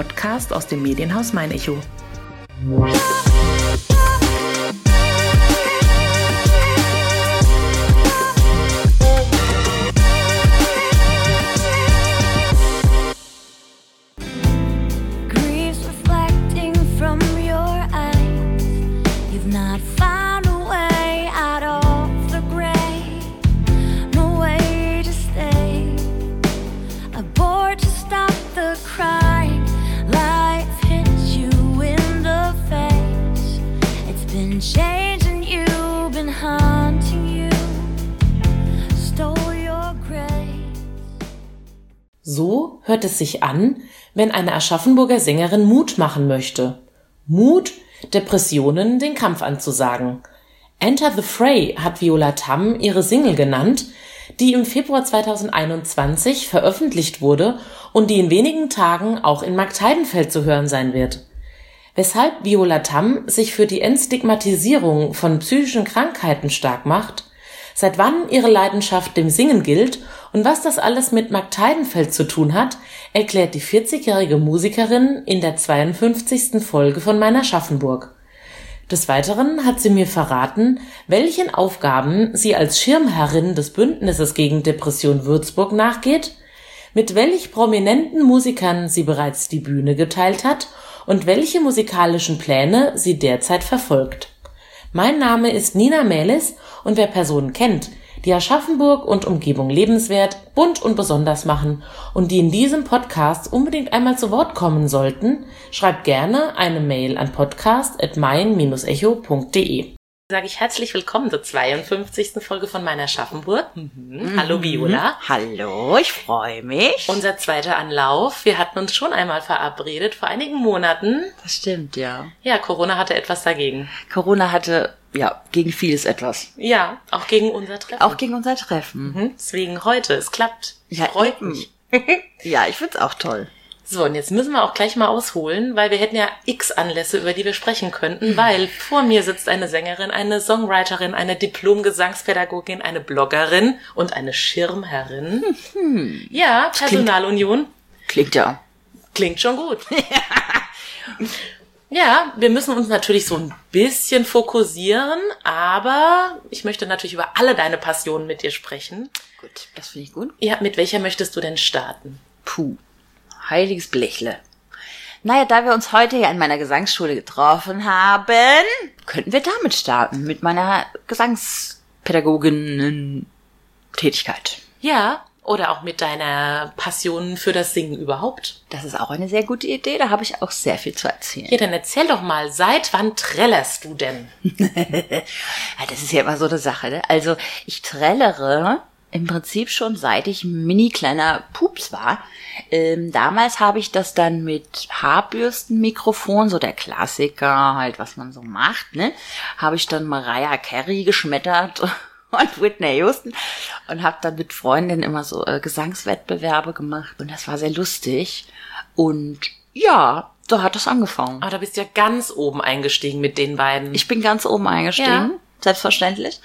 Podcast aus dem Medienhaus Mein Echo. Wenn eine Aschaffenburger Sängerin Mut machen möchte. Mut, Depressionen den Kampf anzusagen. Enter the Fray hat Viola Tam ihre Single genannt, die im Februar 2021 veröffentlicht wurde und die in wenigen Tagen auch in Marktheidenfeld zu hören sein wird. Weshalb Viola Tam sich für die Entstigmatisierung von psychischen Krankheiten stark macht, seit wann ihre Leidenschaft dem Singen gilt und was das alles mit Marktheidenfeld zu tun hat, erklärt die 40-jährige Musikerin in der 52. Folge von meiner Schaffenburg. Des Weiteren hat sie mir verraten, welchen Aufgaben sie als Schirmherrin des Bündnisses gegen Depression Würzburg nachgeht, mit welch prominenten Musikern sie bereits die Bühne geteilt hat und welche musikalischen Pläne sie derzeit verfolgt. Mein Name ist Nina Melis und wer Personen kennt, die Aschaffenburg und Umgebung lebenswert, bunt und besonders machen und die in diesem Podcast unbedingt einmal zu Wort kommen sollten, schreibt gerne eine Mail an podcast.mein-echo.de. Sage ich herzlich willkommen zur 52. Folge von meiner Schaffenburg. Mhm. Hallo Viola. Hallo, ich freue mich. Unser zweiter Anlauf. Wir hatten uns schon einmal verabredet vor einigen Monaten. das stimmt, ja. Ja, Corona hatte etwas dagegen. Corona hatte, ja, gegen vieles etwas. Ja, auch gegen unser Treffen. Auch gegen unser Treffen. Mhm. Deswegen heute. Es klappt. Ja, Freut eben. mich. Ja, ich find's auch toll. So, und jetzt müssen wir auch gleich mal ausholen, weil wir hätten ja x Anlässe, über die wir sprechen Mhm. könnten, weil vor mir sitzt eine Sängerin, eine Songwriterin, eine Diplom-Gesangspädagogin, eine Bloggerin und eine Schirmherrin. Mhm. Ja, Personalunion. Klingt ja. Klingt schon gut. Ja, wir müssen uns natürlich so ein bisschen fokussieren, aber ich möchte natürlich über alle deine Passionen mit dir sprechen. Gut, das finde ich gut. Ja, mit welcher möchtest du denn starten? Puh, heiliges Blechle. Naja, da wir uns heute ja in meiner Gesangsschule getroffen haben, könnten wir damit starten, mit meiner Gesangspädagoginnen-Tätigkeit. Ja, oder auch mit deiner Passion für das Singen überhaupt. Das ist auch eine sehr gute Idee, da habe ich auch sehr viel zu erzählen. Ja, dann erzähl doch mal, seit wann trällerst du denn? Ja, das ist ja immer so eine Sache. Ne? Also ich trällere im Prinzip schon seit ich mini kleiner Pups war. Ähm, damals habe ich das dann mit Haarbürstenmikrofon, so der Klassiker, halt was man so macht, ne, habe ich dann Mariah Carey geschmettert und Whitney Houston und habe dann mit Freundinnen immer so äh, Gesangswettbewerbe gemacht und das war sehr lustig und ja, so hat das angefangen. Ah, da bist du ja ganz oben eingestiegen mit den beiden. Ich bin ganz oben eingestiegen, Ja. selbstverständlich.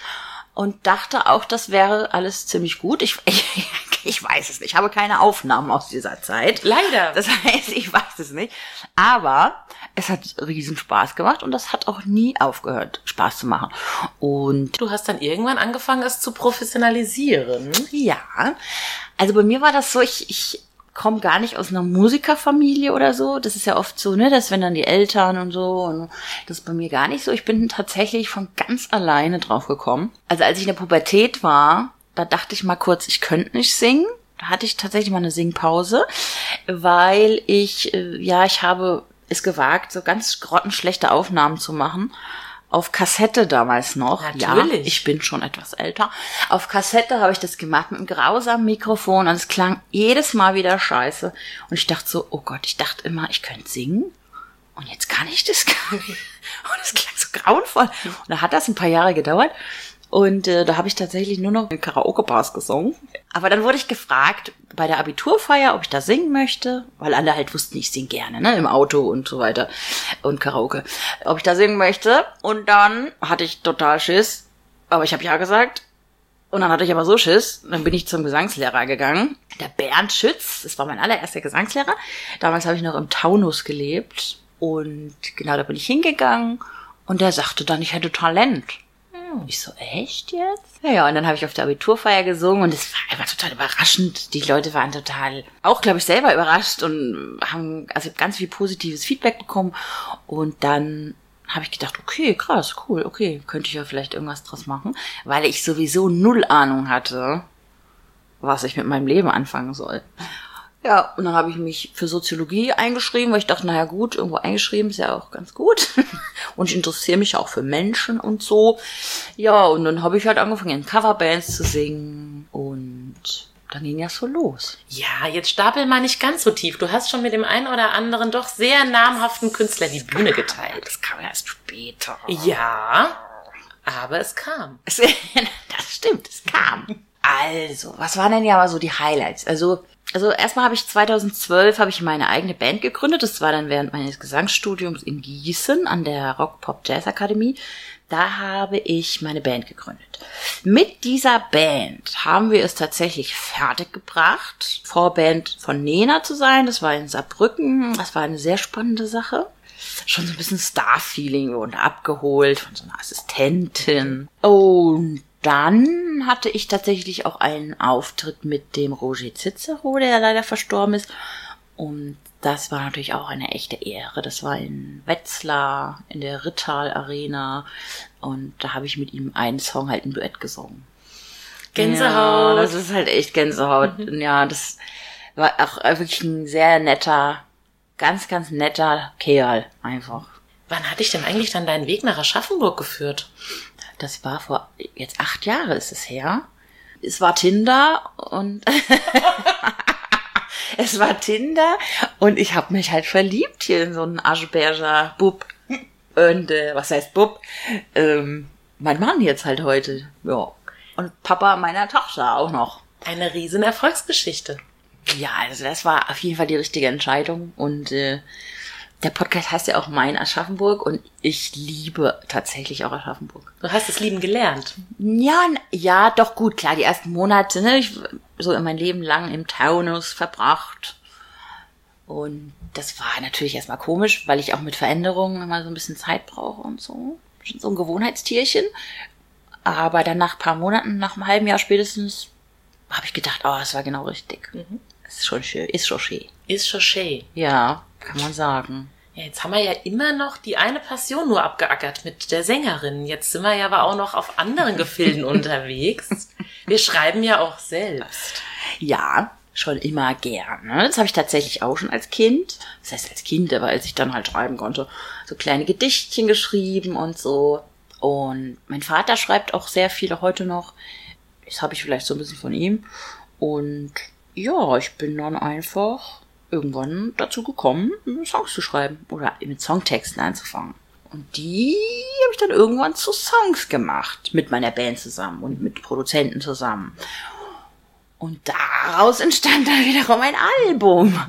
Und dachte auch, das wäre alles ziemlich gut. Ich, ich, ich weiß es nicht. Ich habe keine Aufnahmen aus dieser Zeit. Leider. Das heißt, ich weiß es nicht. Aber es hat riesen Spaß gemacht und das hat auch nie aufgehört, Spaß zu machen. Und du hast dann irgendwann angefangen, es zu professionalisieren. ja, also bei mir war das so, ich, ich komme gar nicht aus einer Musikerfamilie oder so. Das ist ja oft so, ne, dass wenn dann die Eltern und so, und das ist bei mir gar nicht so. Ich bin tatsächlich von ganz alleine drauf gekommen. Also als ich in der Pubertät war, da dachte ich mal kurz, ich könnte nicht singen. Da hatte ich tatsächlich mal eine Singpause, weil ich, äh, ja, ich habe es gewagt, so ganz grottenschlechte Aufnahmen zu machen. Auf Kassette damals noch. Ja, Natürlich. ich bin schon etwas älter. Auf Kassette habe ich das gemacht mit einem grausamen Mikrofon und es klang jedes Mal wieder scheiße. Und ich dachte so, oh Gott, ich dachte immer, ich könnte singen. Und jetzt kann ich das gar nicht. Und es klang so grauenvoll. Und da hat das ein paar Jahre gedauert. Und äh, da habe ich tatsächlich nur noch in Karaoke-Bars gesungen. Aber dann wurde ich gefragt bei der Abiturfeier, ob ich da singen möchte, weil alle halt wussten, ich singe gerne, ne, im Auto und so weiter und Karaoke. Ob ich da singen möchte. Und dann hatte ich total Schiss. Aber ich habe ja gesagt. Und dann hatte ich aber so Schiss, dann bin ich zum Gesangslehrer gegangen. Der Bernd Schütz, das war mein allererster Gesangslehrer. Damals habe ich noch im Taunus gelebt. Und genau, da bin ich hingegangen und der sagte dann, ich hätte Talent. Ich so, echt jetzt? Ja, ja, und dann habe ich auf der Abiturfeier gesungen und es war einfach total überraschend. Die Leute waren total, auch glaube ich, selber überrascht und haben also ganz viel positives Feedback bekommen. Und dann habe ich gedacht, okay, krass, cool, okay, könnte ich ja vielleicht irgendwas draus machen, weil ich sowieso null Ahnung hatte, was ich mit meinem Leben anfangen soll. Ja, und dann habe ich mich für Soziologie eingeschrieben, weil ich dachte, naja gut, irgendwo eingeschrieben ist ja auch ganz gut. Und ich interessiere mich auch für Menschen und so. Ja, und dann habe ich halt angefangen, in Coverbands zu singen und dann ging ja so los. Ja, jetzt stapel mal nicht ganz so tief. Du hast schon mit dem einen oder anderen doch sehr namhaften Künstler die Bühne geteilt. Das kam erst später. Ja, aber es kam. Das stimmt, es kam. Also, was waren denn ja mal so die Highlights? Also, also erstmal habe ich 2012 habe ich meine eigene Band gegründet. Das war dann während meines Gesangsstudiums in Gießen an der Rock Pop Jazz Akademie. Da habe ich meine Band gegründet. Mit dieser Band haben wir es tatsächlich fertiggebracht, Vorband von Nena zu sein. Das war in Saarbrücken. Das war eine sehr spannende Sache schon so ein bisschen Star-Feeling und abgeholt von so einer Assistentin. Und dann hatte ich tatsächlich auch einen Auftritt mit dem Roger Cicero, der leider verstorben ist. Und das war natürlich auch eine echte Ehre. Das war in Wetzlar, in der Rittal Arena. Und da habe ich mit ihm einen Song halt im Duett gesungen. Gänsehaut. Ja, das ist halt echt Gänsehaut. Ja, das war auch wirklich ein sehr netter, ganz, ganz netter Kerl einfach. Wann hatte ich denn eigentlich dann deinen Weg nach Aschaffenburg geführt? Das war vor jetzt acht Jahre ist es her. Es war Tinder und es war Tinder und ich habe mich halt verliebt hier in so einen Aschberger Bub. Und äh, was heißt Bub? Ähm, mein Mann jetzt halt heute. Ja. Und Papa meiner Tochter auch noch. Eine riesen Erfolgsgeschichte. Ja, also das war auf jeden Fall die richtige Entscheidung. Und äh, der Podcast heißt ja auch Mein Aschaffenburg und ich liebe tatsächlich auch Aschaffenburg. Du hast es lieben gelernt. Ja, ja, doch gut, klar, die ersten Monate, ne, ich so in mein Leben lang im Taunus verbracht. Und das war natürlich erstmal komisch, weil ich auch mit Veränderungen immer so ein bisschen Zeit brauche und so. Schon so ein Gewohnheitstierchen. Aber dann nach ein paar Monaten, nach einem halben Jahr spätestens, habe ich gedacht, oh, es war genau richtig. Ist schon schön, ist schon schön. Ist Chauchet. Ja, kann man sagen. Ja, jetzt haben wir ja immer noch die eine Passion nur abgeackert mit der Sängerin. Jetzt sind wir ja aber auch noch auf anderen Gefilden unterwegs. Wir schreiben ja auch selbst. Ja, schon immer gerne. Das habe ich tatsächlich auch schon als Kind. Das heißt als Kind, aber als ich dann halt schreiben konnte, so kleine Gedichtchen geschrieben und so. Und mein Vater schreibt auch sehr viele heute noch. Das habe ich vielleicht so ein bisschen von ihm. Und ja, ich bin dann einfach irgendwann dazu gekommen, Songs zu schreiben oder mit Songtexten anzufangen. Und die habe ich dann irgendwann zu Songs gemacht. Mit meiner Band zusammen und mit Produzenten zusammen. Und daraus entstand dann wiederum ein Album,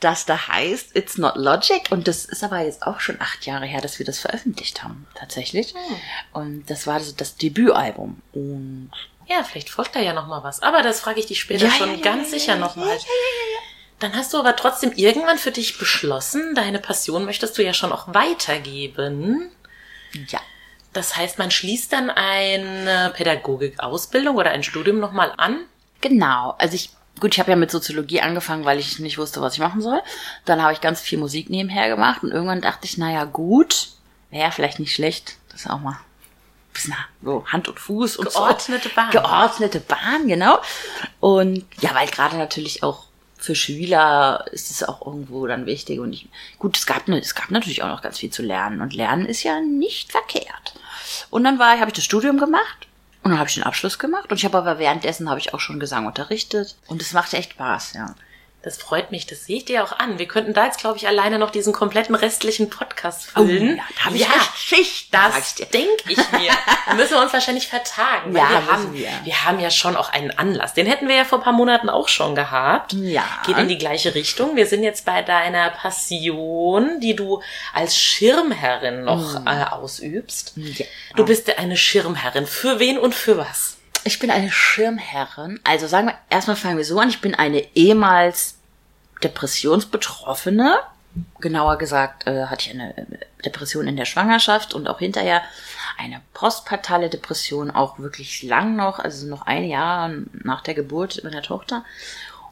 das da heißt It's Not Logic. Und das ist aber jetzt auch schon acht Jahre her, dass wir das veröffentlicht haben, tatsächlich. Und das war so das Debütalbum. Und Ja, vielleicht folgt da ja noch mal was. Aber das frage ich dich später Ja, schon ja, ja, ganz sicher noch mal. Dann hast du aber trotzdem irgendwann für dich beschlossen, deine Passion möchtest du ja schon auch weitergeben. ja, Das heißt, man schließt dann eine Pädagogik-Ausbildung oder ein Studium noch mal an. genau. Also ich, gut, ich habe ja mit Soziologie angefangen, weil ich nicht wusste, was ich machen soll. Dann habe ich ganz viel Musik nebenher gemacht und irgendwann dachte ich, naja, gut, wäre vielleicht nicht schlecht, das auch mal bisschen so Hand und Fuß und Geordnete so. Bahn. Geordnete Bahn, genau. Und ja, weil gerade natürlich auch für Schüler ist es auch irgendwo dann wichtig. Und ich, gut, es gab, ne- es gab natürlich auch noch ganz viel zu lernen. Und Lernen ist ja nicht verkehrt. Und dann war, habe ich das Studium gemacht. Und dann habe ich den Abschluss gemacht. Und ich habe aber währenddessen habe ich auch schon Gesang unterrichtet. Und es machte echt Spaß, ja. Das freut mich, das sehe ich dir auch an. Wir könnten da jetzt, glaube ich, alleine noch diesen kompletten restlichen Podcast füllen. Oh, ja, da hab ich echt Schicht, sag ich Das denke ich mir. Da müssen wir uns wahrscheinlich vertagen. Ja, wir haben, wir. wir haben ja schon auch einen Anlass. Den hätten wir ja vor ein paar Monaten auch schon gehabt. Ja. Geht in die gleiche Richtung. Wir sind jetzt bei deiner Passion, die du als Schirmherrin noch äh, ausübst. Ja. Du bist ja eine Schirmherrin. Für wen und für was? Ich bin eine Schirmherrin. Also sagen wir, erstmal fangen wir so an. Ich bin eine ehemals Depressionsbetroffene. Genauer gesagt äh, hatte ich eine Depression in der Schwangerschaft und auch hinterher eine postpartale Depression, auch wirklich lang noch, also noch ein Jahr nach der Geburt meiner Tochter.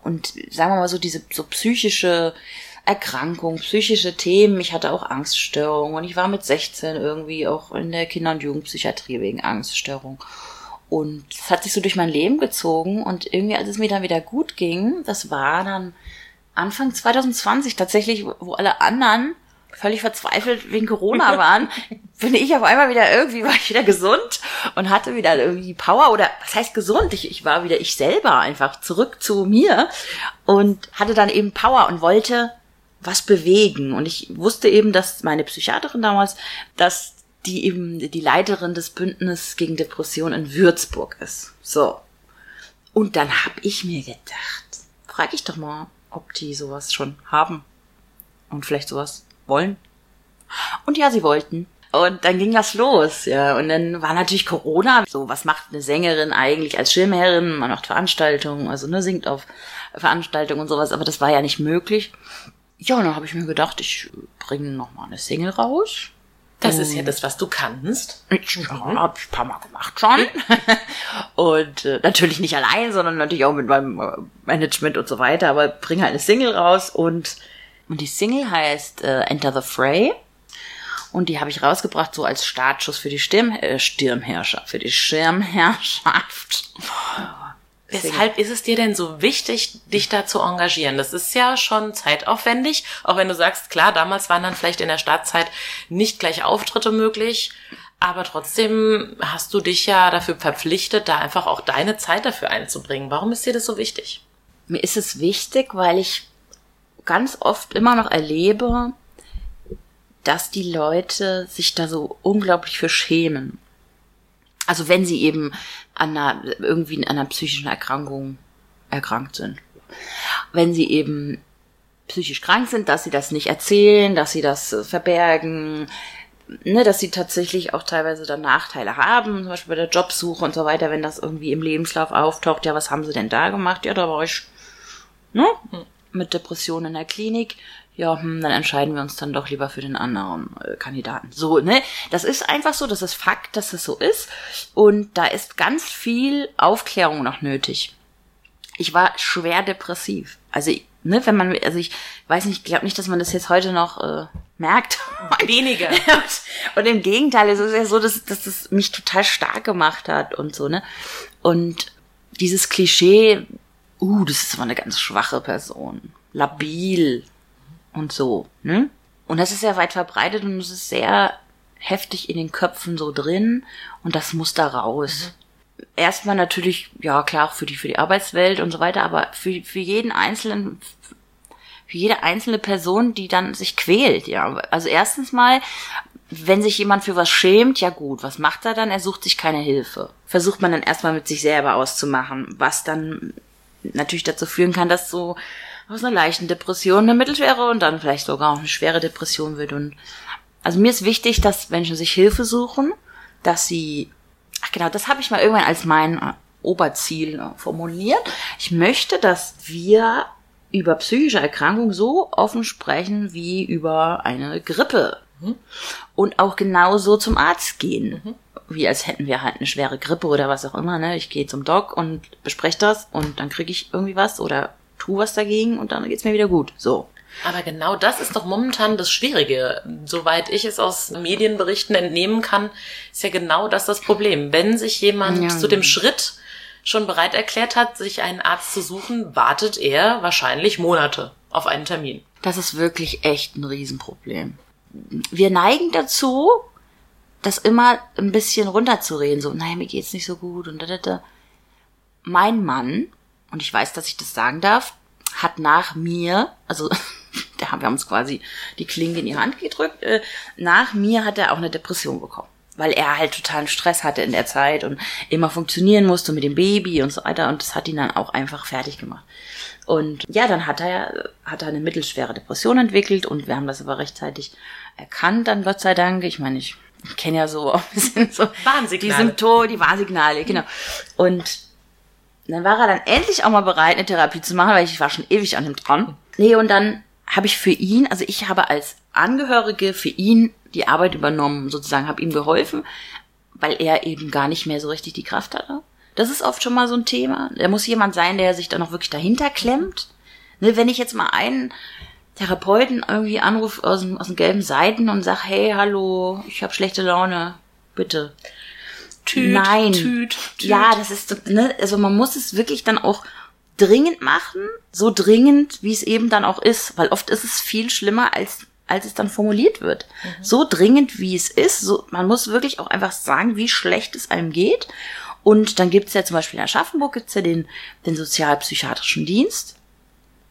Und sagen wir mal so, diese so psychische Erkrankung, psychische Themen. Ich hatte auch Angststörungen und ich war mit 16 irgendwie auch in der Kinder- und Jugendpsychiatrie wegen Angststörung. Und es hat sich so durch mein Leben gezogen und irgendwie, als es mir dann wieder gut ging, das war dann Anfang 2020 tatsächlich, wo alle anderen völlig verzweifelt wegen Corona waren, bin ich auf einmal wieder irgendwie, war ich wieder gesund und hatte wieder irgendwie Power oder was heißt gesund? Ich, ich war wieder ich selber einfach zurück zu mir und hatte dann eben Power und wollte was bewegen. Und ich wusste eben, dass meine Psychiaterin damals, dass die eben die Leiterin des Bündnisses gegen Depression in Würzburg ist. So. Und dann hab ich mir gedacht, frag ich doch mal, ob die sowas schon haben und vielleicht sowas wollen. Und ja, sie wollten. Und dann ging das los, ja. Und dann war natürlich Corona. So, was macht eine Sängerin eigentlich als Schirmherrin? Man macht Veranstaltungen, also ne, singt auf Veranstaltungen und sowas, aber das war ja nicht möglich. Ja, und dann habe ich mir gedacht, ich bringe noch mal eine Single raus. Das ist ja das, was du kannst. Ich ja, hab ich ein paar Mal gemacht schon. und äh, natürlich nicht allein, sondern natürlich auch mit meinem äh, Management und so weiter, aber bringe halt eine Single raus und, und die Single heißt äh, Enter the Fray. Und die habe ich rausgebracht so als Startschuss für die Stirn, äh, Stirnherrschaft, für die Schirmherrschaft. Weshalb ist es dir denn so wichtig, dich da zu engagieren? Das ist ja schon zeitaufwendig, auch wenn du sagst, klar, damals waren dann vielleicht in der Startzeit nicht gleich Auftritte möglich, aber trotzdem hast du dich ja dafür verpflichtet, da einfach auch deine Zeit dafür einzubringen. Warum ist dir das so wichtig? Mir ist es wichtig, weil ich ganz oft immer noch erlebe, dass die Leute sich da so unglaublich für schämen. Also wenn sie eben an einer, irgendwie an einer psychischen Erkrankung erkrankt sind. Wenn sie eben psychisch krank sind, dass sie das nicht erzählen, dass sie das äh, verbergen, ne, dass sie tatsächlich auch teilweise dann Nachteile haben, zum Beispiel bei der Jobsuche und so weiter, wenn das irgendwie im Lebenslauf auftaucht, ja, was haben sie denn da gemacht? Ja, da war ich, ne, mit Depressionen in der Klinik. Ja, hm, dann entscheiden wir uns dann doch lieber für den anderen äh, Kandidaten. So, ne? Das ist einfach so, das ist Fakt, dass es so ist. Und da ist ganz viel Aufklärung noch nötig. Ich war schwer depressiv. Also, ne, wenn man, also ich weiß nicht, ich glaube nicht, dass man das jetzt heute noch äh, merkt. Weniger. und im Gegenteil, es ist ja so, dass, dass es mich total stark gemacht hat und so, ne? Und dieses Klischee, uh, das ist aber eine ganz schwache Person. Labil und so, ne? Und das ist ja weit verbreitet und es ist sehr heftig in den Köpfen so drin und das muss da raus. Erstmal natürlich, ja klar, für die, für die Arbeitswelt und so weiter, aber für, für jeden einzelnen, für jede einzelne Person, die dann sich quält, ja. Also erstens mal, wenn sich jemand für was schämt, ja gut, was macht er dann? Er sucht sich keine Hilfe. Versucht man dann erstmal mit sich selber auszumachen, was dann natürlich dazu führen kann, dass so aus einer leichten Depression eine mittelschwere und dann vielleicht sogar auch eine schwere Depression wird. Und also mir ist wichtig, dass Menschen sich Hilfe suchen, dass sie, ach genau, das habe ich mal irgendwann als mein äh, Oberziel äh, formuliert. Ich möchte, dass wir über psychische Erkrankungen so offen sprechen wie über eine Grippe. Und auch genauso zum Arzt gehen. Wie als hätten wir halt eine schwere Grippe oder was auch immer. Ne? Ich gehe zum Doc und bespreche das und dann kriege ich irgendwie was oder tu was dagegen und dann geht's mir wieder gut. So. Aber genau das ist doch momentan das Schwierige. Soweit ich es aus Medienberichten entnehmen kann, ist ja genau das das Problem. Wenn sich jemand Ja. zu dem Schritt schon bereit erklärt hat, sich einen Arzt zu suchen, wartet er wahrscheinlich Monate auf einen Termin. Das ist wirklich echt ein Riesenproblem. Wir neigen dazu, das immer ein bisschen runterzureden. So, naja, mir geht's nicht so gut und da, da, da. Mein Mann, und ich weiß, dass ich das sagen darf, hat nach mir, also da haben wir uns quasi die Klinge in die Hand gedrückt, äh, nach mir hat er auch eine Depression bekommen. Weil er halt totalen Stress hatte in der Zeit und immer funktionieren musste mit dem Baby und so weiter. Und das hat ihn dann auch einfach fertig gemacht. Und ja, dann hat er, hat er eine mittelschwere Depression entwickelt und wir haben das aber rechtzeitig erkannt, dann Gott sei Dank. Ich meine, ich Ich kenne ja so ein bisschen so Warnsignale. die Symptome, die Warnsignale, genau. Und dann war er dann endlich auch mal bereit, eine Therapie zu machen, weil ich war schon ewig an ihm dran. Nee, und dann habe ich für ihn, also ich habe als Angehörige für ihn die Arbeit übernommen, sozusagen, habe ihm geholfen, weil er eben gar nicht mehr so richtig die Kraft hatte. Das ist oft schon mal so ein Thema. Da muss jemand sein, der sich dann auch wirklich dahinter klemmt. Ne, wenn ich jetzt mal einen Therapeuten irgendwie anrufe aus, dem- aus den gelben Seiten und sag, hey, hallo, ich habe schlechte Laune, bitte. Tüt, Nein. Tüt, Tüt. Ja, das ist, ne, also man muss es wirklich dann auch dringend machen, so dringend, wie es eben dann auch ist, weil oft ist es viel schlimmer, als, als es dann formuliert wird. So dringend, wie es ist, so, man muss wirklich auch einfach sagen, wie schlecht es einem geht. Und dann gibt's ja zum Beispiel in Aschaffenburg gibt's ja den, den sozialpsychiatrischen Dienst.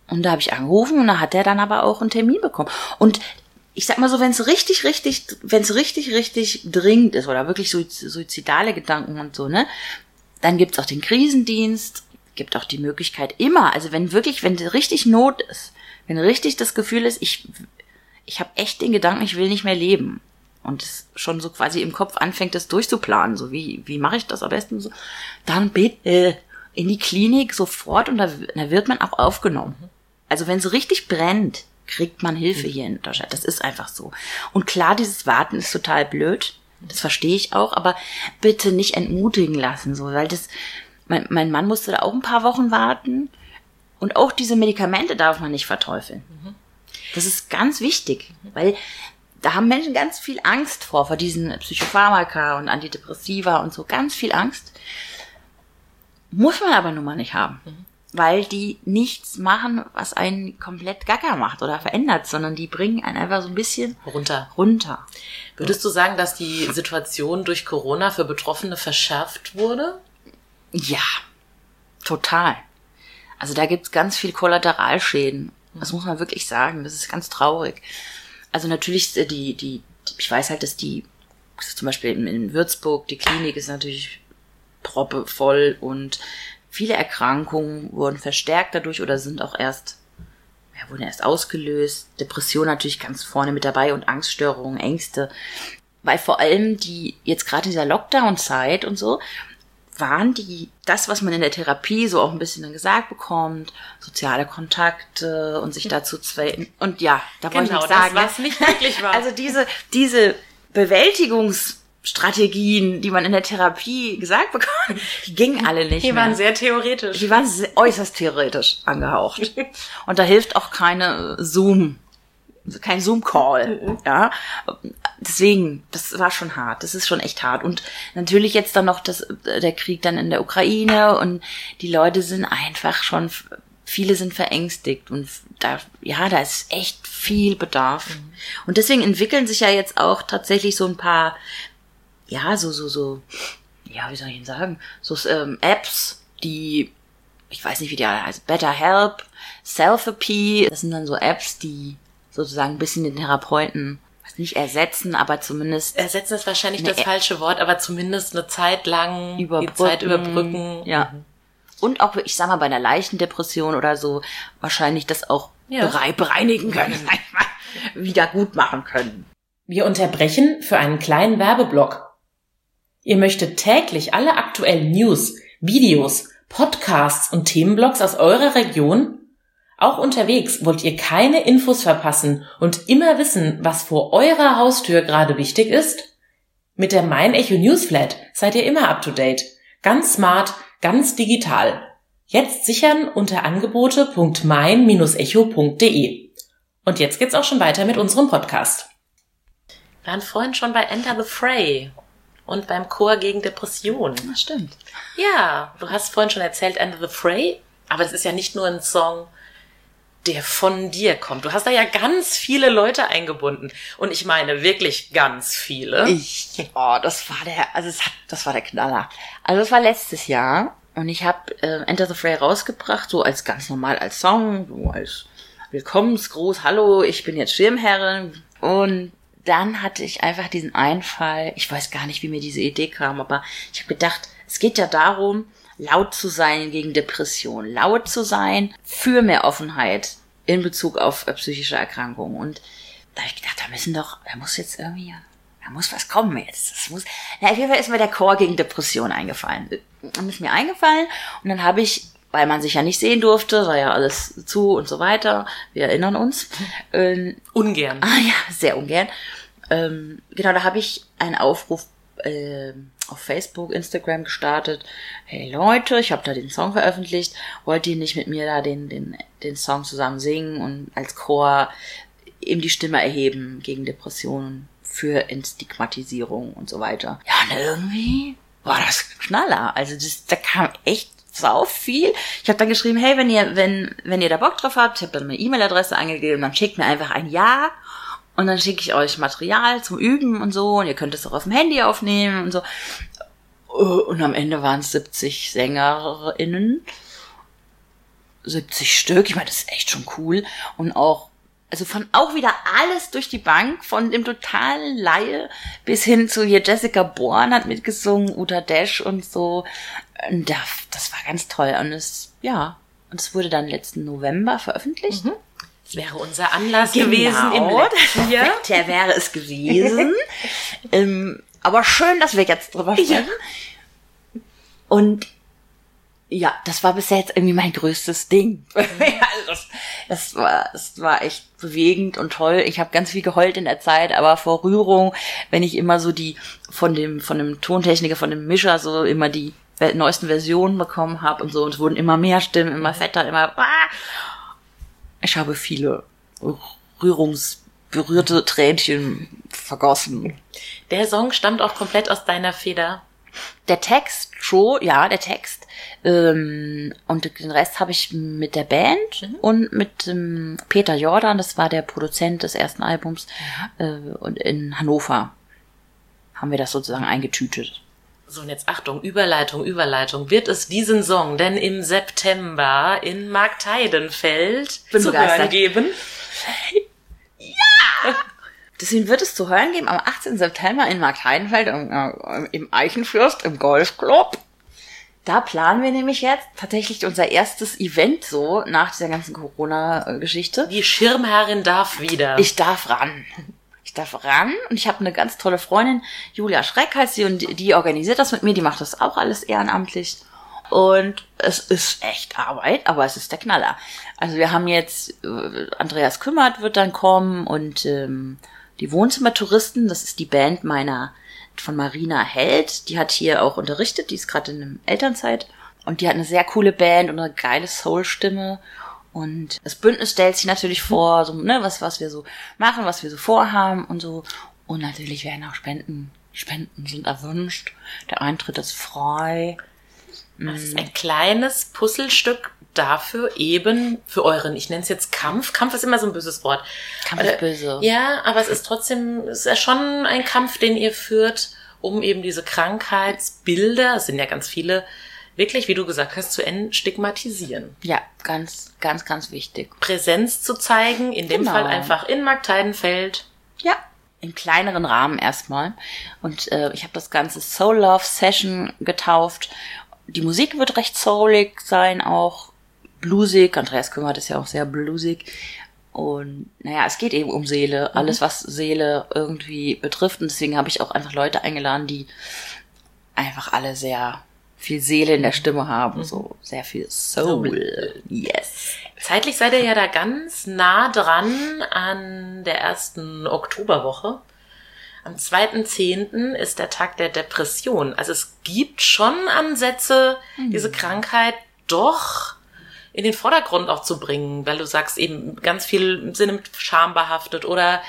Und da habe ich angerufen und da hat er dann aber auch einen Termin bekommen. Und ich sag mal so, wenn es richtig, richtig, wenn es richtig, richtig dringend ist oder wirklich suiz- suizidale Gedanken und so, ne, dann gibt's auch den Krisendienst, gibt auch die Möglichkeit immer, also wenn wirklich, wenn richtig Not ist, wenn richtig das Gefühl ist, ich, ich habe echt den Gedanken, ich will nicht mehr leben und es schon so quasi im Kopf anfängt, das durchzuplanen, so wie, wie mache ich das am besten so, dann bitte in die Klinik sofort und da, da wird man auch aufgenommen. Also wenn es richtig brennt, kriegt man Hilfe hier in Deutschland. Das ist einfach so. Und klar, dieses Warten ist total blöd. Das verstehe ich auch, aber bitte nicht entmutigen lassen, so, weil das, mein, mein Mann musste da auch ein paar Wochen warten. Und auch diese Medikamente darf man nicht verteufeln. Das ist ganz wichtig, weil da haben Menschen ganz viel Angst vor, vor diesen Psychopharmaka und Antidepressiva und so, ganz viel Angst. Muss man aber nun mal nicht haben. Weil die nichts machen, was einen komplett gaga macht oder verändert, sondern die bringen einen einfach so ein bisschen runter. runter. Würdest du sagen, dass die Situation durch Corona für Betroffene verschärft wurde? Ja, total. Also da gibt's ganz viel Kollateralschäden. Das muss man wirklich sagen. Das ist ganz traurig. Also natürlich äh, die, die, ich weiß halt, dass die, zum Beispiel in, in Würzburg, die Klinik ist natürlich proppe voll und viele Erkrankungen wurden verstärkt dadurch oder sind auch erst, ja, wurden erst ausgelöst. Depression natürlich ganz vorne mit dabei und Angststörungen, Ängste. Weil vor allem die, jetzt gerade in dieser Lockdown-Zeit und so, waren die, das, was man in der Therapie so auch ein bisschen dann gesagt bekommt, soziale Kontakte und sich dazu zwei, und ja, da wollte ich Genau, nicht das, sagen. ne? was nicht möglich war. Also diese, diese Bewältigungsstrategien, die man in der Therapie gesagt bekommt, die gingen alle nicht Die mehr. waren sehr theoretisch. Die waren se- äußerst theoretisch angehaucht. Und da hilft auch keine Zoom, kein Zoom-Call. Ja. Deswegen, das war schon hart. Das ist schon echt hart. Und natürlich jetzt dann noch das, der Krieg dann in der Ukraine und die Leute sind einfach schon, viele sind verängstigt und da, ja, da ist echt viel Bedarf. Und deswegen entwickeln sich ja jetzt auch tatsächlich so ein paar, ja, so, so, so, ja, wie soll ich denn sagen, so ähm, Apps, die, ich weiß nicht, wie die alle heißen, Better Help, Selfie, das sind dann so Apps, die sozusagen ein bisschen den Therapeuten nicht ersetzen, aber zumindest Ersetzen ist wahrscheinlich das falsche Wort, aber zumindest eine Zeit lang die Zeit überbrücken. Ja. Und auch, ich sag mal, bei einer leichten Depression oder so, wahrscheinlich das auch Ja. berei- bereinigen können, sag ich mal, wieder gut machen können. Wir unterbrechen für einen kleinen Werbeblock. Ihr möchtet täglich alle aktuellen News, Videos, Podcasts und Themenblogs aus eurer Region? Auch unterwegs wollt ihr keine Infos verpassen und immer wissen, was vor eurer Haustür gerade wichtig ist? Mit der Mein Echo Newsflat seid ihr immer up to date. Ganz smart, ganz digital. Jetzt sichern unter angebote.mein-echo.de. Und jetzt geht's auch schon weiter mit unserem Podcast. Wir waren vorhin schon bei Enter the Fray und beim Chor gegen Depressionen. Das stimmt. Ja, du hast vorhin schon erzählt Enter the Fray, aber es ist ja nicht nur ein Song, der von dir kommt. Du hast da ja ganz viele Leute eingebunden. Und ich meine wirklich ganz viele. Ich, oh, das war der, also es hat, das war der Knaller. Also es war letztes Jahr und ich habe äh, Enter the Fray rausgebracht, so als ganz normal als Song, so als Willkommensgruß, hallo, ich bin jetzt Schirmherrin und dann hatte ich einfach diesen Einfall, ich weiß gar nicht, wie mir diese Idee kam, aber ich habe gedacht, es geht ja darum, laut zu sein gegen Depression, laut zu sein für mehr Offenheit in Bezug auf äh, psychische Erkrankungen und da habe ich gedacht, da müssen doch, da muss jetzt irgendwie, da muss was kommen jetzt. Das muss, na, auf jeden Fall ist mir der Chor gegen Depression eingefallen. Dann ist mir eingefallen und dann habe ich, weil man sich ja nicht sehen durfte, war ja alles zu und so weiter, wir erinnern uns. Ähm, Ungern. ah ja, sehr ungern. Ähm, genau, da habe ich einen Aufruf ähm, auf Facebook, Instagram gestartet. Hey Leute, ich habe da den Song veröffentlicht. Wollt ihr nicht mit mir da den, den, den Song zusammen singen und als Chor eben die Stimme erheben gegen Depressionen, für Entstigmatisierung und so weiter. Ja, und irgendwie war das Knaller. Also das, da kam echt sau viel. Ich habe dann geschrieben, hey, wenn ihr, wenn, wenn ihr da Bock drauf habt, ich habe dann eine E-Mail-Adresse angegeben, dann schickt mir einfach ein Ja und dann schicke ich euch Material zum Üben und so und ihr könnt es auch auf dem Handy aufnehmen und so. Und am Ende waren es 70 SängerInnen. 70 Stück. Ich meine, das ist echt schon cool. Und auch, also von auch wieder alles durch die Bank, von dem totalen Laie bis hin zu hier Jessica Born hat mitgesungen, Uta Dash und so. Und das, das war ganz toll. Und es, ja, und es wurde dann letzten November veröffentlicht. Das wäre unser Anlass gewesen im Genau, letzten Jahr. der wäre es gewesen. ähm, aber schön, dass wir jetzt drüber sprechen. Und ja, das war bisher jetzt irgendwie mein größtes Ding. ja, das, das war, das war echt bewegend und toll. Ich habe ganz viel geheult in der Zeit, aber vor Rührung, wenn ich immer so die von dem von dem Tontechniker, von dem Mischer so immer die neuesten Versionen bekommen habe und so und es wurden immer mehr Stimmen, immer fetter, immer. Ah! Ich habe viele rührungsberührte Tränchen vergossen. Der Song stammt auch komplett aus deiner Feder. Der Text schon, ja, der Text. Ähm, und den Rest habe ich mit der Band und mit ähm, Peter Jordan, das war der Produzent des ersten Albums, äh, und in Hannover haben wir das sozusagen eingetütet. So, und jetzt Achtung, Überleitung, Überleitung. Wird es diesen Song denn im September in Marktheidenfeld Bin zu begeistert. hören geben? Deswegen wird es zu hören geben am 18. September in Marktheidenfeld im, äh, im Eichenfürst im Golfclub. Da planen wir nämlich jetzt tatsächlich unser erstes Event so nach dieser ganzen Corona-Geschichte. Die Schirmherrin darf wieder. Ich darf ran. Darf ran und ich habe eine ganz tolle Freundin, Julia Schreck heißt sie, und die, organisiert das mit mir, die macht das auch alles ehrenamtlich. Und es ist echt Arbeit, aber es ist der Knaller. Also wir haben jetzt, äh, Andreas Kümmert wird dann kommen und ähm, die Wohnzimmertouristen, das ist die Band meiner, von Marina Held, die hat hier auch unterrichtet, die ist gerade in einem Elternzeit. Und die hat eine sehr coole Band und eine geile Soul-Stimme. Und das Bündnis stellt sich natürlich vor, so, ne, was, was wir so machen, was wir so vorhaben und so. Und natürlich werden auch Spenden, Spenden sind erwünscht. Der Eintritt ist frei. Das ist ein kleines Puzzlestück dafür eben für euren, ich nenne es jetzt Kampf. Kampf ist immer so ein böses Wort. Kampf ist böse. Ja, aber es ist trotzdem, es ist ja schon ein Kampf, den ihr führt, um eben diese Krankheitsbilder, es sind ja ganz viele, wirklich, wie du gesagt hast, zu entstigmatisieren. Ja, ganz, ganz, ganz wichtig. Präsenz zu zeigen, in dem Genau. Fall einfach in Marktheidenfeld. Ja. Im kleineren Rahmen erstmal. Und äh, ich habe das Ganze Soul Love Session getauft. Die Musik wird recht soulig sein, auch bluesig. Andreas Kümmert ist ja auch sehr bluesig. Und naja, es geht eben um Seele, alles was Seele irgendwie betrifft. Und deswegen habe ich auch einfach Leute eingeladen, die einfach alle sehr viel Seele in der Stimme haben. So sehr viel Soul. Yes. Zeitlich seid ihr ja da ganz nah dran an der ersten Oktoberwoche. Am 2.10. ist der Tag der Depression. Also es gibt schon Ansätze, diese Krankheit doch in den Vordergrund auch zu bringen, weil du sagst eben ganz viel im Sinne mit Scham behaftet oder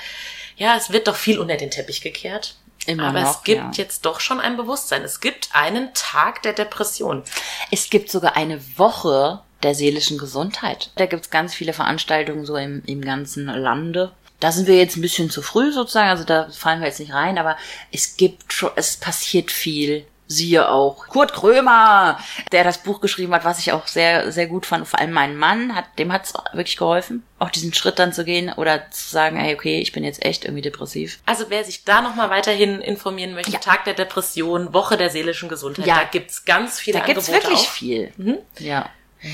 ja, es wird doch viel unter den Teppich gekehrt. Immer Aber noch, es gibt ja. jetzt doch schon ein Bewusstsein. Es gibt einen Tag der Depression. Es gibt sogar eine Woche der seelischen Gesundheit. Da gibt's ganz viele Veranstaltungen so im, im ganzen Lande. Da sind wir jetzt ein bisschen zu früh sozusagen, also da fallen wir jetzt nicht rein, aber es gibt schon, es passiert viel. Siehe auch Kurt Krömer, der das Buch geschrieben hat, was ich auch sehr, sehr gut fand. Vor allem mein Mann, hat, dem hat's wirklich geholfen, auch diesen Schritt dann zu gehen oder zu sagen, hey, okay, ich bin jetzt echt irgendwie depressiv. Also wer sich da nochmal weiterhin informieren möchte, Tag der Depression, Woche der seelischen Gesundheit, Ja. da gibt's ganz viele Da gibt's Angebote wirklich auch. viel. Ja.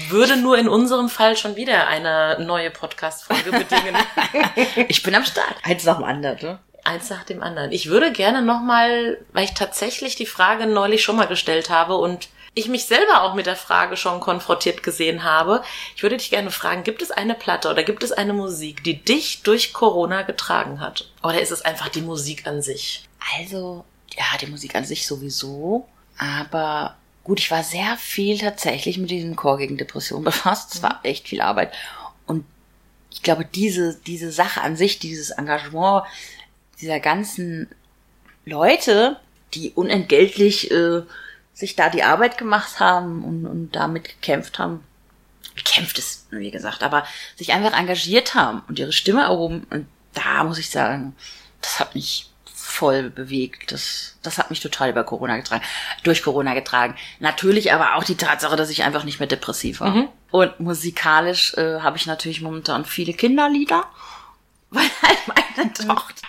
Würde nur in unserem Fall schon wieder eine neue Podcast-Folge bedingen. Ich bin am Start. Eins nach dem anderen, ne? Eins nach dem anderen. Ich würde gerne nochmal, weil ich tatsächlich die Frage neulich schon mal gestellt habe und ich mich selber auch mit der Frage schon konfrontiert gesehen habe. Ich würde dich gerne fragen, gibt es eine Platte oder gibt es eine Musik, die dich durch Corona getragen hat? Oder ist es einfach die Musik an sich? Also, ja, die Musik an sich sowieso. Aber gut, ich war sehr viel tatsächlich mit diesem Chor gegen Depression befasst. Es war echt viel Arbeit. Und ich glaube, diese, diese Sache an sich, dieses Engagement dieser ganzen Leute, die unentgeltlich äh, sich da die Arbeit gemacht haben und, und damit gekämpft haben, gekämpft ist, wie gesagt, aber sich einfach engagiert haben und ihre Stimme erhoben. Und da muss ich sagen, das hat mich voll bewegt. Das, das hat mich total über Corona getragen, durch Corona getragen. Natürlich aber auch die Tatsache, dass ich einfach nicht mehr depressiv war. Mhm. Und musikalisch äh, habe ich natürlich momentan viele Kinderlieder, weil halt meine Tochter,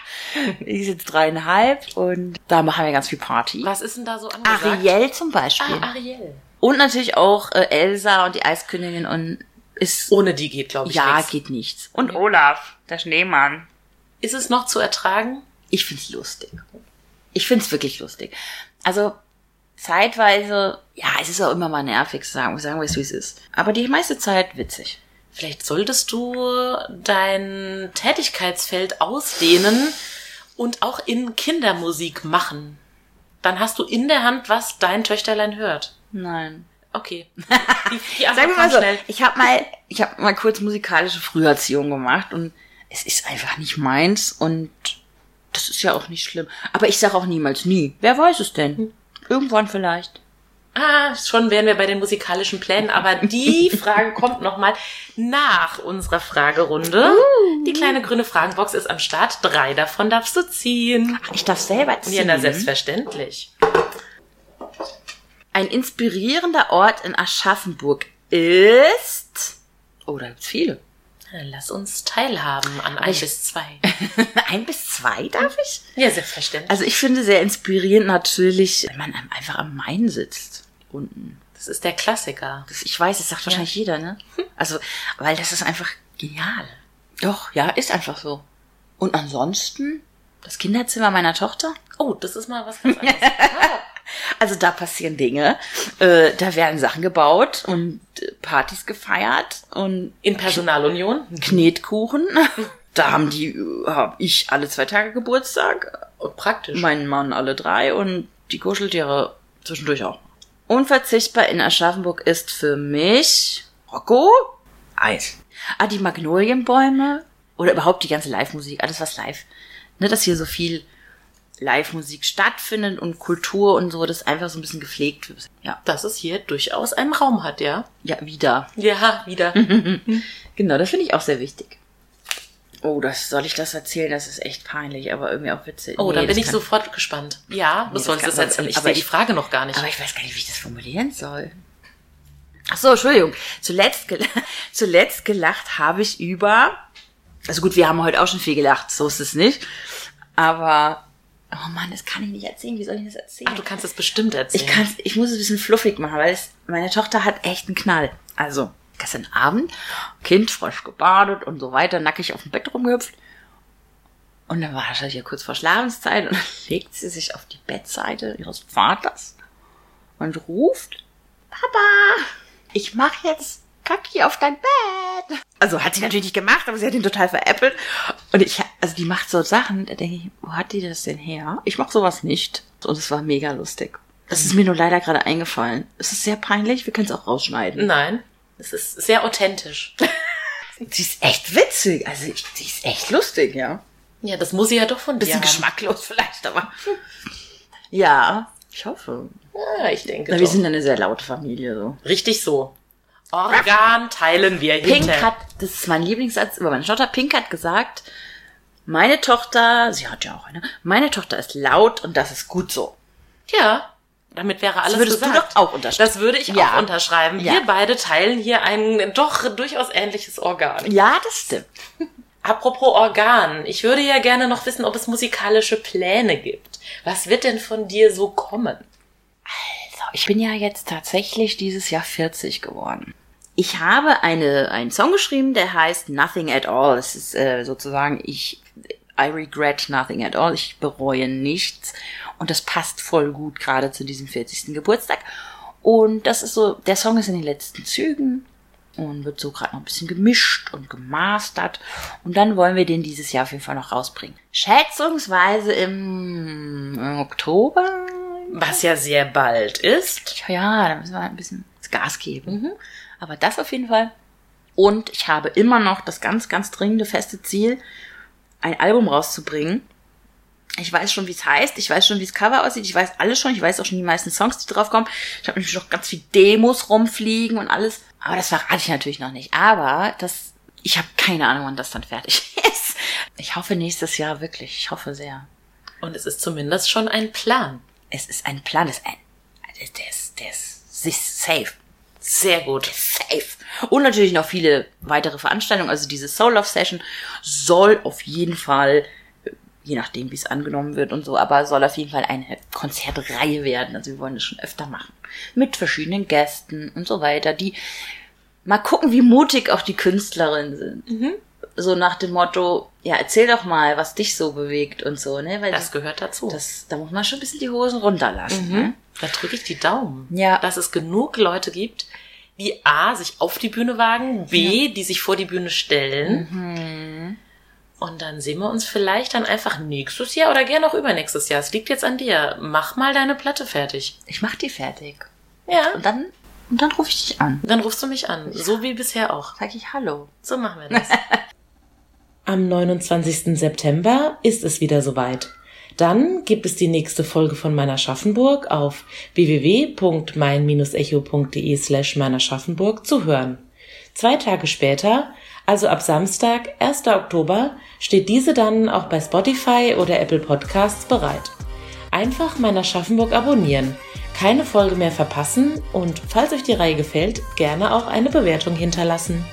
die ist jetzt dreieinhalb und da machen wir ganz viel Party. Was ist denn da so angesagt? Ariel zum Beispiel. Ah, Ariel. Und natürlich auch äh, Elsa und die Eiskönigin und ist Ohne die geht, glaube ich, ja nichts. geht nichts. Und Olaf, der Schneemann. Ist es noch zu ertragen? Ich find's lustig. Ich find's wirklich lustig. Also zeitweise, ja, es ist auch immer mal nervig, sagen, sagen wir es wie es ist. Aber die meiste Zeit witzig. Vielleicht solltest du dein Tätigkeitsfeld ausdehnen und auch in Kindermusik machen. Dann hast du in der Hand, was dein Töchterlein hört. Nein. Okay. Die, die Sagen wir mal so, schnell. ich habe mal, ich habe mal kurz musikalische Früherziehung gemacht und es ist einfach nicht meins und das ist ja auch nicht schlimm. Aber ich sage auch niemals nie. Wer weiß es denn? Irgendwann vielleicht. Ah, schon wären wir bei den musikalischen Plänen, aber die Frage kommt nochmal nach unserer Fragerunde. Die kleine grüne Fragenbox ist am Start. Drei davon darfst du ziehen. Ich darf selber ziehen. Ja, na, selbstverständlich. Ein inspirierender Ort in Aschaffenburg ist. Oh, da gibt's viele. Lass uns teilhaben an ein bis zwei. Ein bis zwei darf ich? Ja, selbstverständlich. Also ich finde sehr inspirierend natürlich, wenn man einfach am Main sitzt. Unten. Das ist der Klassiker. Das, ich weiß, das sagt wahrscheinlich jeder, ne? Also, weil das ist einfach genial. Doch, ja, ist einfach so. Und ansonsten das Kinderzimmer meiner Tochter. Oh, das ist mal was ganz anderes. Also da passieren Dinge. Äh, da werden Sachen gebaut und äh, Partys gefeiert und In Personalunion? Knetkuchen. Da haben die, äh, hab ich alle zwei Tage Geburtstag, Oh, praktisch. mein Mann alle drei und die Kuscheltiere zwischendurch auch. Unverzichtbar in Aschaffenburg ist für mich Rocco Eis. Ah, die Magnolienbäume oder überhaupt die ganze Live-Musik, alles was live. Ne, dass hier so viel Live-Musik stattfindet und Kultur und so, das einfach so ein bisschen gepflegt wird. Ja, Dass es hier durchaus einen Raum hat, ja? ja, wieder. Ja, wieder. Genau, das finde ich auch sehr wichtig. Oh, das soll ich das erzählen? Das ist echt peinlich, aber irgendwie auch witzig. Oh, Nee, dann bin das ich sofort gespannt. Ja, du das sollst man- erzählen. Ich aber sehe die ich- Frage noch gar nicht. Aber ich weiß gar nicht, wie ich das formulieren soll. Ach so, Entschuldigung. Zuletzt, gel zuletzt gelacht habe ich über. Also gut, wir haben heute auch schon viel gelacht, so ist es nicht. Aber oh Mann, das kann ich nicht erzählen. Wie soll ich das erzählen? Ach, du kannst es bestimmt erzählen. ich kann, ich muss es ein bisschen fluffig machen, weil es, meine Tochter hat echt einen Knall. Also gestern Abend, Kind frisch gebadet und so weiter, nackig auf dem Bett rumgehüpft. Und dann war das ja kurz vor Schlafenszeit und dann legt sie sich auf die Bettseite ihres Vaters und ruft, Papa, ich mach jetzt Kacki auf dein Bett. Also hat sie natürlich nicht gemacht, aber sie hat ihn total veräppelt. Und ich, also die macht so Sachen, da denke ich, wo hat die das denn her? Ich mach sowas nicht. Und es war mega lustig. Das ist mir nur leider gerade eingefallen. Es ist sehr peinlich, wir können es auch rausschneiden. Nein, es ist sehr authentisch. Die ist echt witzig. Also die ist echt lustig, ja. Ja, das muss sie ja doch von dir Bisschen haben. geschmacklos vielleicht, aber. Ja, ich hoffe. Ja, ich denke Na, wir sind eine sehr laute Familie, so. Richtig so. Organ teilen wir Pink hinter. hat, das ist mein Lieblingssatz über meine Tochter, Pink hat gesagt, meine Tochter, sie hat ja auch eine, meine Tochter ist laut und das ist gut so. Ja, damit wäre alles würdest du gesagt. doch auch unterschreiben. Das würde ich Ja. auch unterschreiben. Ja. Wir beide teilen hier ein doch durchaus ähnliches Organ. Ja, das stimmt. Apropos Organ, ich würde ja gerne noch wissen, ob es musikalische Pläne gibt. Was wird denn von dir so kommen? So, ich bin ja jetzt tatsächlich dieses Jahr 40 geworden. Ich habe eine, einen Song geschrieben, der heißt Nothing at All. Das ist äh, sozusagen, ich I regret nothing at all. Ich bereue nichts. Und das passt voll gut gerade zu diesem 40. Geburtstag. Und das ist so, der Song ist in den letzten Zügen und wird so gerade noch ein bisschen gemischt und gemastert. Und dann wollen wir den dieses Jahr auf jeden Fall noch rausbringen. Schätzungsweise im, im Oktober. Was ja sehr bald ist. Ja, da müssen wir ein bisschen Gas geben. Aber das auf jeden Fall. Und ich habe immer noch das ganz, ganz dringende feste Ziel, ein Album rauszubringen. Ich weiß schon, wie es heißt. Ich weiß schon, wie das Cover aussieht. Ich weiß alles schon. Ich weiß auch schon die meisten Songs, die drauf kommen. Ich habe nämlich noch ganz viel Demos rumfliegen und alles. Aber das verrate ich natürlich noch nicht. Aber das, ich habe keine Ahnung, wann das dann fertig ist. Ich hoffe nächstes Jahr wirklich. Ich hoffe sehr. Und es ist zumindest schon ein Plan. Es ist ein Plan. Es ist ein, der ist, der ist, safe. Sehr gut. Safe. Und natürlich noch viele weitere Veranstaltungen. Also diese Soul Love Session soll auf jeden Fall, je nachdem wie es angenommen wird und so, aber soll auf jeden Fall eine Konzertreihe werden. Also wir wollen das schon öfter machen. Mit verschiedenen Gästen und so weiter, die mal gucken, wie mutig auch die Künstlerinnen sind. So nach dem Motto, ja, erzähl doch mal, was dich so bewegt und so, ne? Weil Das gehört dazu. das, da muss man schon ein bisschen die Hosen runterlassen. Ne? Da drücke ich die Daumen. Ja. Dass es genug Leute gibt, die A, sich auf die Bühne wagen, B, die sich vor die Bühne stellen. Mhm. Und dann sehen wir uns vielleicht dann einfach nächstes Jahr oder gerne auch übernächstes Jahr. Es liegt jetzt an dir. Mach mal deine Platte fertig. Ich mach die fertig. Ja. Und dann, und dann rufe ich dich an. Dann rufst du mich an. So wie bisher auch. Sag ich Hallo. So machen wir das. Am 29. September ist es wieder soweit. Dann gibt es die nächste Folge von Meiner Schaffenburg auf www.mein-echo.de slash meiner Schaffenburg zu hören. Zwei Tage später, also ab Samstag, 1. Oktober, steht diese dann auch bei Spotify oder Apple Podcasts bereit. Einfach Meiner Schaffenburg abonnieren, keine Folge mehr verpassen und falls euch die Reihe gefällt, gerne auch eine Bewertung hinterlassen.